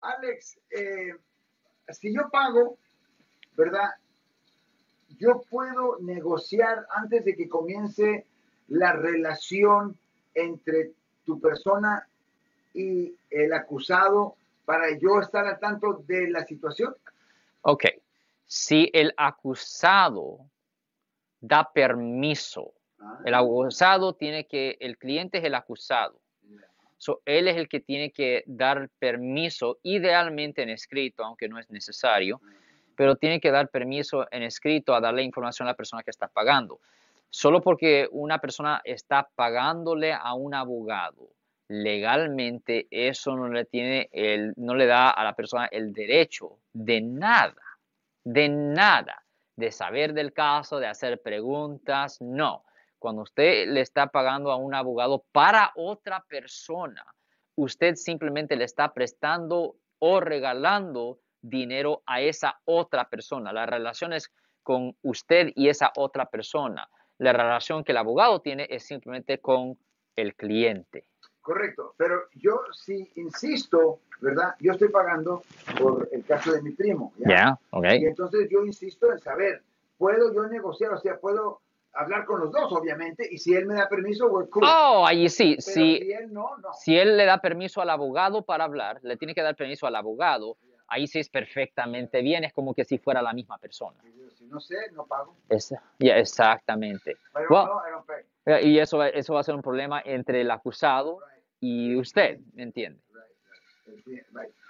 Alex, eh, si yo pago, ¿verdad? Yo puedo negociar antes de que comience la relación entre tu persona y el acusado para yo estar al tanto de la situación. Ok, si el acusado da permiso, Ah, el acusado tiene que, el cliente es el acusado. So, él es el que tiene que dar permiso, idealmente en escrito, aunque no es necesario, pero tiene que dar permiso en escrito a darle información a la persona que está pagando. Solo porque una persona está pagándole a un abogado legalmente, eso no le tiene no le da a la persona el derecho de nada, de nada, de saber del caso, de hacer preguntas, no. Cuando usted le está pagando a un abogado para otra persona, usted simplemente le está prestando o regalando dinero a esa otra persona. La relación es con usted y esa otra persona. La relación que el abogado tiene es simplemente con el cliente. Correcto, pero yo sí insisto, ¿verdad? Yo estoy pagando por el caso de mi primo. ¿Ya? ¿Ok? Y entonces yo insisto en saber, ¿puedo yo negociar? O sea, puedo hablar con los dos, obviamente, y si él me da permiso, we're cool. Oh, ahí sí. pero Si, si él no, no. si él le da permiso al abogado para hablar, le tiene que dar permiso al abogado, ahí sí es perfectamente bien, es como que si fuera la misma persona. Si no sé, no pago. Es- ya, exactamente. Well, pay. Eh, Y eso, va- eso va a ser un problema entre el acusado y usted, ¿me entiende? Right, right. Right.